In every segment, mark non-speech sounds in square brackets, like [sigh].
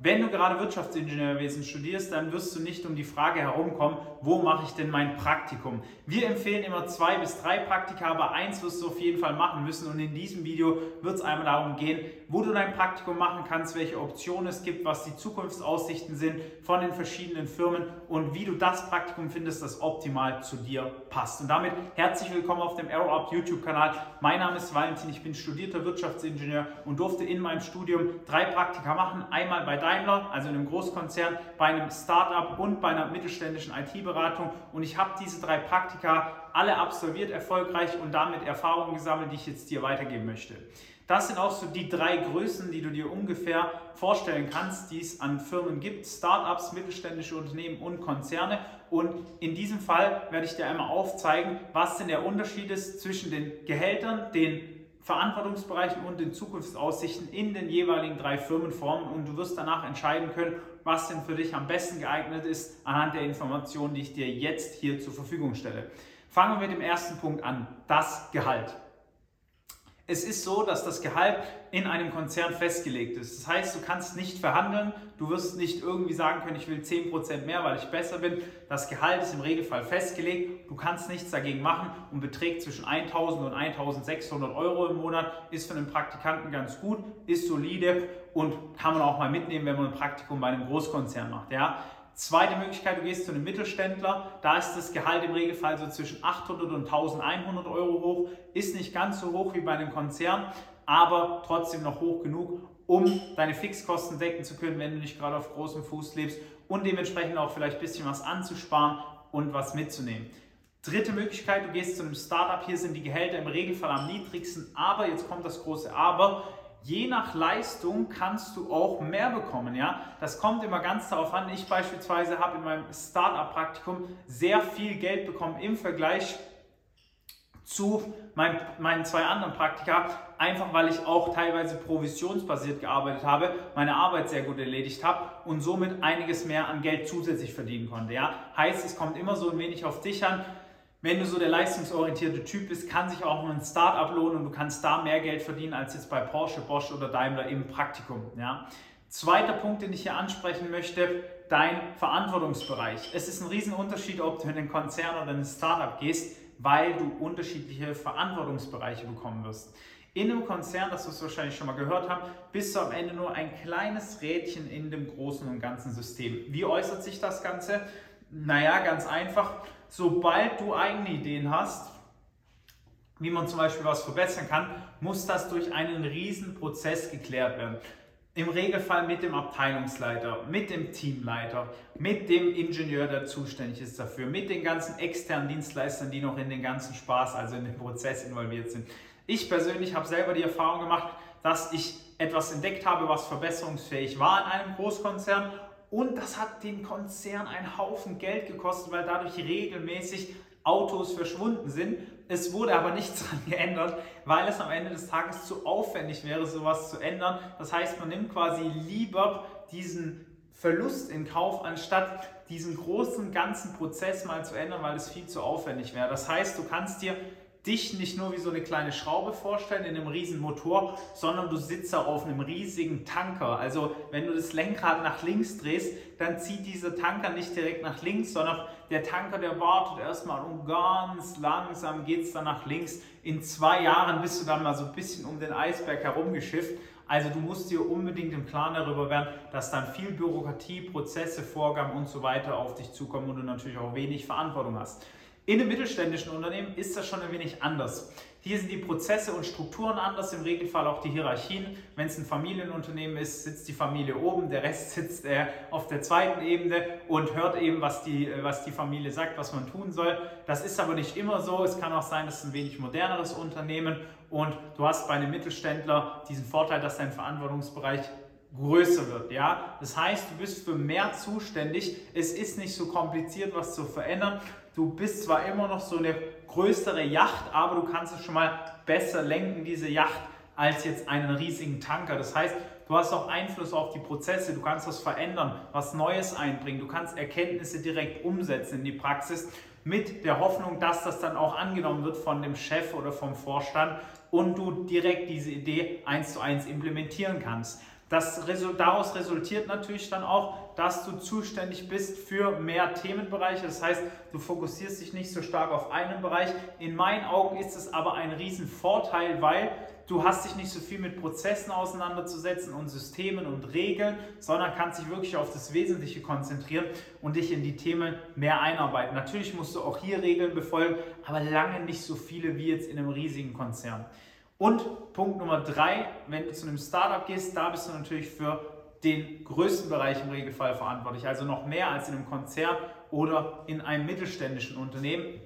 Wenn du gerade Wirtschaftsingenieurwesen studierst, dann wirst du nicht um die Frage herumkommen, wo mache ich denn mein Praktikum? Wir empfehlen immer zwei bis drei Praktika, aber eins wirst du auf jeden Fall machen müssen. Und in diesem Video wird es einmal darum gehen, wo du dein Praktikum machen kannst, welche Optionen es gibt, was die Zukunftsaussichten sind von den verschiedenen Firmen und wie du das Praktikum findest, das optimal zu dir passt. Und damit herzlich willkommen auf dem Arrow YouTube-Kanal. Mein Name ist Valentin, ich bin studierter Wirtschaftsingenieur und durfte in meinem Studium drei Praktika machen. Einmal bei Daimler, also in einem Großkonzern, bei einem Startup und bei einer mittelständischen IT-Beratung. Und ich habe diese drei Praktika alle absolviert, erfolgreich und damit Erfahrungen gesammelt, die ich jetzt dir weitergeben möchte. Das sind auch so die drei Größen, die du dir ungefähr vorstellen kannst, die es an Firmen gibt. Startups, mittelständische Unternehmen und Konzerne. Und in diesem Fall werde ich dir einmal aufzeigen, was denn der Unterschied ist zwischen den Gehältern, den Verantwortungsbereichen und den Zukunftsaussichten in den jeweiligen drei Firmenformen und du wirst danach entscheiden können, was denn für dich am besten geeignet ist anhand der Informationen, die ich dir jetzt hier zur Verfügung stelle. Fangen wir mit dem ersten Punkt an, das Gehalt. Es ist so, dass das Gehalt in einem Konzern festgelegt ist. Das heißt, du kannst nicht verhandeln, du wirst nicht irgendwie sagen können, ich will 10% mehr, weil ich besser bin. Das Gehalt ist im Regelfall festgelegt, du kannst nichts dagegen machen und beträgt zwischen 1000 und 1600 Euro im Monat, ist für einen Praktikanten ganz gut, ist solide und kann man auch mal mitnehmen, wenn man ein Praktikum bei einem Großkonzern macht. Ja? Zweite Möglichkeit, du gehst zu einem Mittelständler, da ist das Gehalt im Regelfall so zwischen 800 und 1100 Euro hoch, ist nicht ganz so hoch wie bei einem Konzern, aber trotzdem noch hoch genug, um deine Fixkosten decken zu können, wenn du nicht gerade auf großem Fuß lebst und dementsprechend auch vielleicht ein bisschen was anzusparen und was mitzunehmen. Dritte Möglichkeit, du gehst zu einem Startup, hier sind die Gehälter im Regelfall am niedrigsten, aber jetzt kommt das große Aber, je nach Leistung kannst du auch mehr bekommen. Ja? Das kommt immer ganz darauf an. Ich beispielsweise habe in meinem Startup-Praktikum sehr viel Geld bekommen im Vergleich zu meinen, meinen zwei anderen Praktika, einfach weil ich auch teilweise provisionsbasiert gearbeitet habe, meine Arbeit sehr gut erledigt habe und somit einiges mehr an Geld zusätzlich verdienen konnte. Ja? Heißt, es kommt immer so ein wenig auf dich an wenn du so der leistungsorientierte Typ bist, kann sich auch ein Startup lohnen und du kannst da mehr Geld verdienen als jetzt bei Porsche, Bosch oder Daimler im Praktikum. Ja. Zweiter Punkt, den ich hier ansprechen möchte, dein Verantwortungsbereich. Es ist ein Riesenunterschied, ob du in einen Konzern oder in ein Startup gehst, weil du unterschiedliche Verantwortungsbereiche bekommen wirst. In einem Konzern, das wirst du wahrscheinlich schon mal gehört haben, bist du am Ende nur ein kleines Rädchen in dem großen und ganzen System. Wie äußert sich das Ganze? Naja, ganz einfach sobald du eigene Ideen hast, wie man zum Beispiel was verbessern kann, muss das durch einen riesen Prozess geklärt werden. Im Regelfall mit dem Abteilungsleiter, mit dem Teamleiter, mit dem Ingenieur, der zuständig ist dafür, mit den ganzen externen Dienstleistern, die noch in den ganzen Spaß, also in den Prozess involviert sind. Ich persönlich habe selber die Erfahrung gemacht, dass ich etwas entdeckt habe, was verbesserungsfähig war in einem Großkonzern und das hat den Konzern einen Haufen Geld gekostet, weil dadurch regelmäßig Autos verschwunden sind. Es wurde aber nichts [laughs] daran geändert, weil es am Ende des Tages zu aufwendig wäre, sowas zu ändern. Das heißt, man nimmt quasi lieber diesen Verlust in Kauf, anstatt diesen großen ganzen Prozess mal zu ändern, weil es viel zu aufwendig wäre. Das heißt, du kannst dir dich nicht nur wie so eine kleine Schraube vorstellen in einem riesen Motor, sondern du sitzt auch auf einem riesigen Tanker. Also wenn du das Lenkrad nach links drehst, dann zieht dieser Tanker nicht direkt nach links, sondern der Tanker, der wartet erstmal und ganz langsam geht es dann nach links. In zwei Jahren bist du dann mal so ein bisschen um den Eisberg herumgeschifft. Also du musst dir unbedingt im Plan darüber werden, dass dann viel Bürokratie, Prozesse, Vorgaben und so weiter auf dich zukommen und du natürlich auch wenig Verantwortung hast. In einem mittelständischen Unternehmen ist das schon ein wenig anders. Hier sind die Prozesse und Strukturen anders, im Regelfall auch die Hierarchien. Wenn es ein Familienunternehmen ist, sitzt die Familie oben, der Rest [laughs] sitzt äh, auf der zweiten Ebene und hört eben, was die, äh, was die Familie sagt, was man tun soll. Das ist aber nicht immer so. Es kann auch sein, dass es ein wenig moderneres Unternehmen und du hast bei einem Mittelständler diesen Vorteil, dass dein Verantwortungsbereich größer wird. Ja? Das heißt, du bist für mehr zuständig. Es ist nicht so kompliziert, was zu verändern. Du bist zwar immer noch so eine größere Yacht, aber du kannst es schon mal besser lenken, diese Yacht, als jetzt einen riesigen Tanker. Das heißt, du hast auch Einfluss auf die Prozesse, du kannst was verändern, was Neues einbringen, du kannst Erkenntnisse direkt umsetzen in die Praxis mit der Hoffnung, dass das dann auch angenommen wird von dem Chef oder vom Vorstand und du direkt diese Idee eins zu eins implementieren kannst. Das, daraus resultiert natürlich dann auch, dass du zuständig bist für mehr Themenbereiche. Das heißt, du fokussierst dich nicht so stark auf einen Bereich. In meinen Augen ist es aber ein Riesenvorteil, weil du hast dich nicht so viel mit Prozessen auseinanderzusetzen und Systemen und Regeln, sondern kannst dich wirklich auf das Wesentliche konzentrieren und dich in die Themen mehr einarbeiten. Natürlich musst du auch hier Regeln befolgen, aber lange nicht so viele wie jetzt in einem riesigen Konzern. Und Punkt Nummer drei, wenn du zu einem Startup gehst, da bist du natürlich für den größten Bereich im Regelfall verantwortlich, also noch mehr als in einem Konzern oder in einem mittelständischen Unternehmen,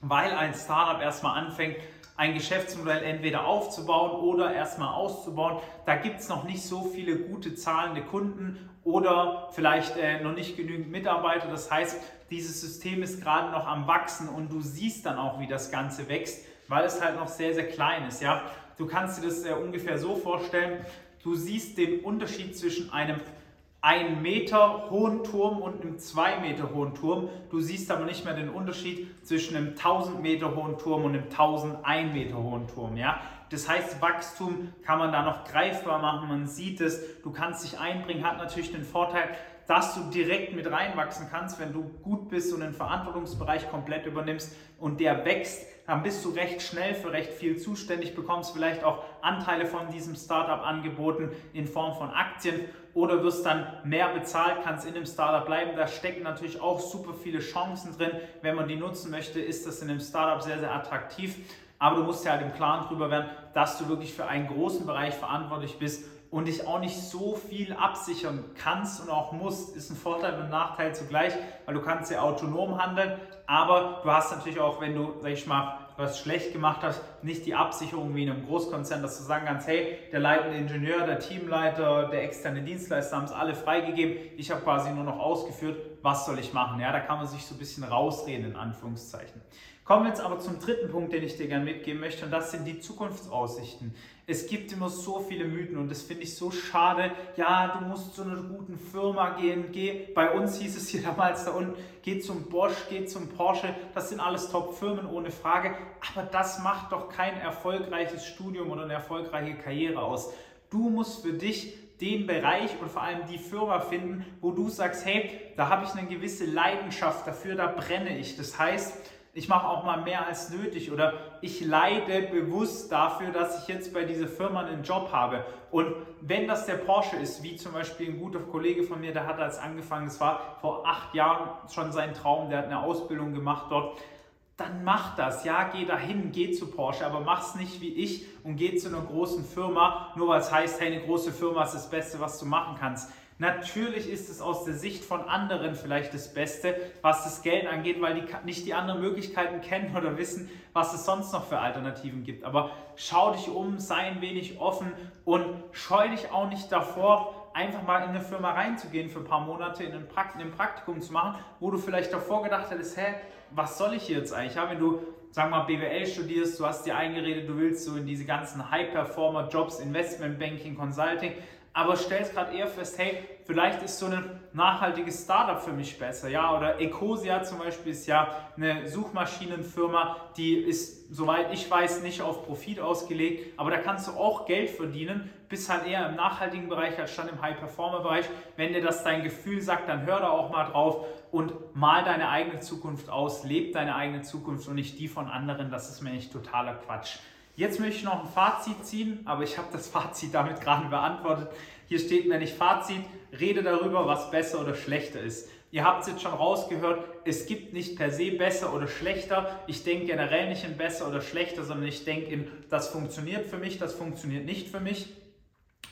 weil ein Startup erstmal anfängt, ein Geschäftsmodell entweder aufzubauen oder erstmal auszubauen. Da gibt es noch nicht so viele gute zahlende Kunden oder vielleicht äh, noch nicht genügend Mitarbeiter. Das heißt, dieses System ist gerade noch am Wachsen und du siehst dann auch, wie das Ganze wächst weil es halt noch sehr, sehr klein ist. Ja? Du kannst dir das äh, ungefähr so vorstellen, du siehst den Unterschied zwischen einem 1 Meter hohen Turm und einem 2 Meter hohen Turm. Du siehst aber nicht mehr den Unterschied zwischen einem 1000 Meter hohen Turm und einem 1001 Meter hohen Turm. Ja? Das heißt, Wachstum kann man da noch greifbar machen, man sieht es, du kannst dich einbringen, hat natürlich den Vorteil, dass du direkt mit reinwachsen kannst, wenn du gut bist und einen Verantwortungsbereich komplett übernimmst und der wächst, dann bist du recht schnell für recht viel zuständig, bekommst vielleicht auch Anteile von diesem Startup angeboten in Form von Aktien oder wirst dann mehr bezahlt, kannst in dem Startup bleiben. Da stecken natürlich auch super viele Chancen drin. Wenn man die nutzen möchte, ist das in einem Startup sehr, sehr attraktiv. Aber du musst ja halt im Klaren darüber werden, dass du wirklich für einen großen Bereich verantwortlich bist und dich auch nicht so viel absichern kannst und auch musst, ist ein Vorteil und ein Nachteil zugleich, weil du kannst ja autonom handeln, aber du hast natürlich auch, wenn du, sag ich mal, was schlecht gemacht hast, nicht die Absicherung wie in einem Großkonzern, dass du sagen kannst, hey, der leitende Ingenieur, der Teamleiter, der externe Dienstleister haben es alle freigegeben, ich habe quasi nur noch ausgeführt, was soll ich machen? Ja, da kann man sich so ein bisschen rausreden, in Anführungszeichen. Kommen wir jetzt aber zum dritten Punkt, den ich dir gerne mitgeben möchte, und das sind die Zukunftsaussichten. Es gibt immer so viele Mythen und das finde ich so schade. Ja, du musst zu einer guten Firma gehen. Geh, bei uns hieß es [laughs] hier damals da unten, geh zum Bosch, geh zum Porsche. Das sind alles Top-Firmen ohne Frage. Aber das macht doch kein erfolgreiches Studium oder eine erfolgreiche Karriere aus. Du musst für dich den Bereich und vor allem die Firma finden, wo du sagst, hey, da habe ich eine gewisse Leidenschaft dafür, da brenne ich. Das heißt, ich mache auch mal mehr als nötig oder ich leide bewusst dafür, dass ich jetzt bei dieser Firma einen Job habe. Und wenn das der Porsche ist, wie zum Beispiel ein guter Kollege von mir, der hat als angefangen, es war vor acht Jahren schon sein Traum, der hat eine Ausbildung gemacht dort, dann mach das. Ja, geh dahin, geh zu Porsche, aber mach's nicht wie ich und geh zu einer großen Firma, nur weil es heißt, hey, eine große Firma ist das Beste, was du machen kannst. Natürlich ist es aus der Sicht von anderen vielleicht das Beste, was das Geld angeht, weil die nicht die anderen Möglichkeiten kennen oder wissen, was es sonst noch für Alternativen gibt. Aber schau dich um, sei ein wenig offen und scheu dich auch nicht davor, einfach mal in eine Firma reinzugehen für ein paar Monate, in ein, Prakt ein Praktikum zu machen, wo du vielleicht davor gedacht hättest, hä, was soll ich hier jetzt eigentlich? Ja, wenn du, sag mal, BWL studierst, du hast dir eingeredet, du willst so in diese ganzen High-Performer-Jobs, Investment-Banking, Consulting, aber stellst gerade eher fest, hey, vielleicht ist so ein nachhaltiges Startup für mich besser, ja, oder Ecosia zum Beispiel ist ja eine Suchmaschinenfirma, die ist, soweit ich weiß, nicht auf Profit ausgelegt, aber da kannst du auch Geld verdienen, bist halt eher im nachhaltigen Bereich als schon im High-Performer-Bereich. Wenn dir das dein Gefühl sagt, dann hör da auch mal drauf und mal deine eigene Zukunft aus, leb deine eigene Zukunft und nicht die von anderen, das ist mir nicht totaler Quatsch. Jetzt möchte ich noch ein Fazit ziehen, aber ich habe das Fazit damit gerade beantwortet. Hier steht mir nicht Fazit, rede darüber, was besser oder schlechter ist. Ihr habt es jetzt schon rausgehört, es gibt nicht per se besser oder schlechter. Ich denke generell nicht in besser oder schlechter, sondern ich denke in, das funktioniert für mich, das funktioniert nicht für mich.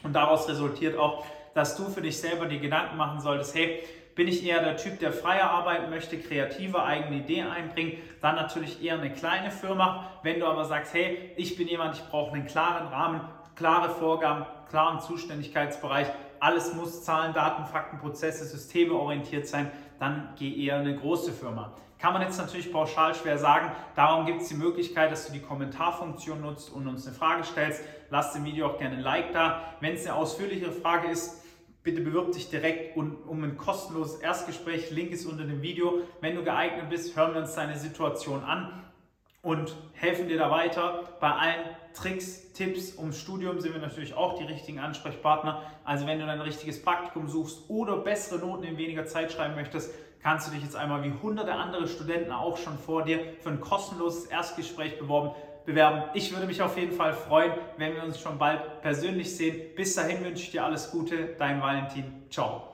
Und daraus resultiert auch, dass du für dich selber die Gedanken machen solltest, hey, bin ich eher der Typ, der freier arbeiten möchte, kreative eigene Ideen einbringen, dann natürlich eher eine kleine Firma. Wenn du aber sagst, hey, ich bin jemand, ich brauche einen klaren Rahmen, klare Vorgaben, klaren Zuständigkeitsbereich, alles muss Zahlen, Daten, Fakten, Prozesse, Systeme orientiert sein, dann geh eher eine große Firma. Kann man jetzt natürlich pauschal schwer sagen. Darum gibt es die Möglichkeit, dass du die Kommentarfunktion nutzt und uns eine Frage stellst. Lass dem Video auch gerne ein Like da. Wenn es eine ausführlichere Frage ist, Bitte bewirb dich direkt um, um ein kostenloses Erstgespräch. Link ist unter dem Video. Wenn du geeignet bist, hören wir uns deine Situation an und helfen dir da weiter bei allen Tricks, Tipps ums Studium sind wir natürlich auch die richtigen Ansprechpartner. Also wenn du dein richtiges Praktikum suchst oder bessere Noten in weniger Zeit schreiben möchtest, kannst du dich jetzt einmal wie hunderte andere Studenten auch schon vor dir für ein kostenloses Erstgespräch beworben bewerben. Ich würde mich auf jeden Fall freuen, wenn wir uns schon bald persönlich sehen. Bis dahin wünsche ich dir alles Gute, dein Valentin. Ciao.